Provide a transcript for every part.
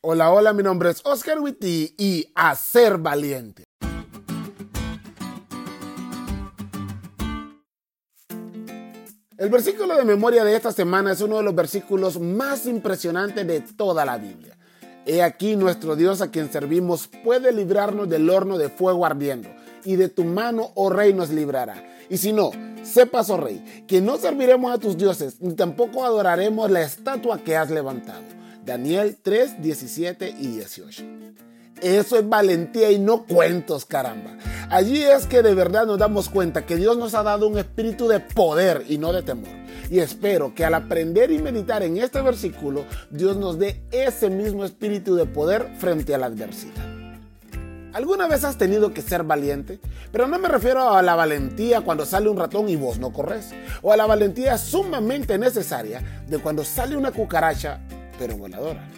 Hola, hola, mi nombre es Oscar Witty y a ser valiente. El versículo de memoria de esta semana es uno de los versículos más impresionantes de toda la Biblia. He aquí nuestro Dios a quien servimos puede librarnos del horno de fuego ardiendo, y de tu mano, oh rey, nos librará. Y si no, sepas, oh rey, que no serviremos a tus dioses, ni tampoco adoraremos la estatua que has levantado Daniel 3, 17 y 18. Eso es valentía y no cuentos, caramba. Allí es que de verdad nos damos cuenta que Dios nos ha dado un espíritu de poder y no de temor. Y espero que al aprender y meditar en este versículo, Dios nos dé ese mismo espíritu de poder frente a la adversidad. ¿Alguna vez has tenido que ser valiente? Pero no me refiero a la valentía cuando sale un ratón y vos no corres. O a la valentía sumamente necesaria de cuando sale una cucaracha pero voladora.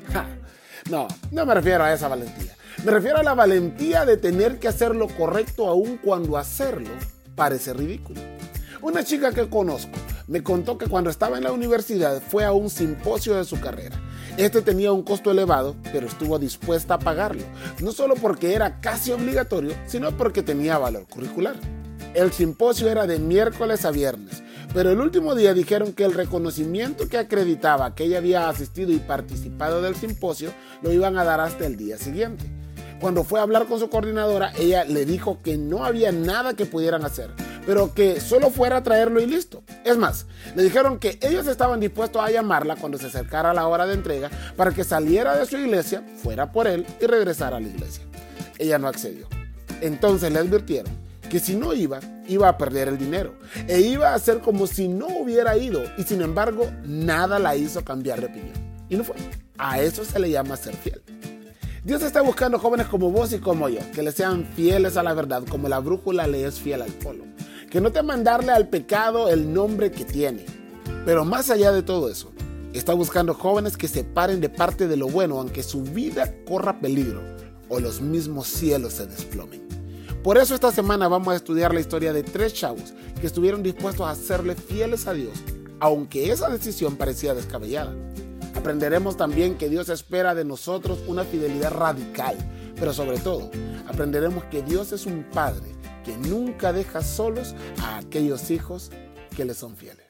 No, no me refiero a esa valentía. Me refiero a la valentía de tener que hacer lo correcto aun cuando hacerlo parece ridículo. Una chica que conozco me contó que cuando estaba en la universidad fue a un simposio de su carrera. Este tenía un costo elevado, pero estuvo dispuesta a pagarlo, no solo porque era casi obligatorio, sino porque tenía valor curricular. El simposio era de miércoles a viernes pero el último día dijeron que el reconocimiento que acreditaba que ella había asistido y participado del simposio lo iban a dar hasta el día siguiente. Cuando fue a hablar con su coordinadora, ella le dijo que no había nada que pudieran hacer, pero que solo fuera a traerlo y listo. Es más, le dijeron que ellos estaban dispuestos a llamarla cuando se acercara la hora de entrega para que saliera de su iglesia, fuera por él y regresara a la iglesia. Ella no accedió. Entonces le advirtieron que si no iba, iba a perder el dinero e iba a hacer como si no hubiera ido y sin embargo nada la hizo cambiar de opinión. Y no fue. A eso se le llama ser fiel. Dios está buscando jóvenes como vos y como yo, que le sean fieles a la verdad, como la brújula le es fiel al polo. Que no te mandarle al pecado el nombre que tiene. Pero más allá de todo eso, está buscando jóvenes que se paren de parte de lo bueno, aunque su vida corra peligro o los mismos cielos se desplomen. Por eso esta semana vamos a estudiar la historia de tres chavos que estuvieron dispuestos a serle fieles a Dios, aunque esa decisión parecía descabellada. Aprenderemos también que Dios espera de nosotros una fidelidad radical, pero sobre todo aprenderemos que Dios es un Padre que nunca deja solos a aquellos hijos que le son fieles.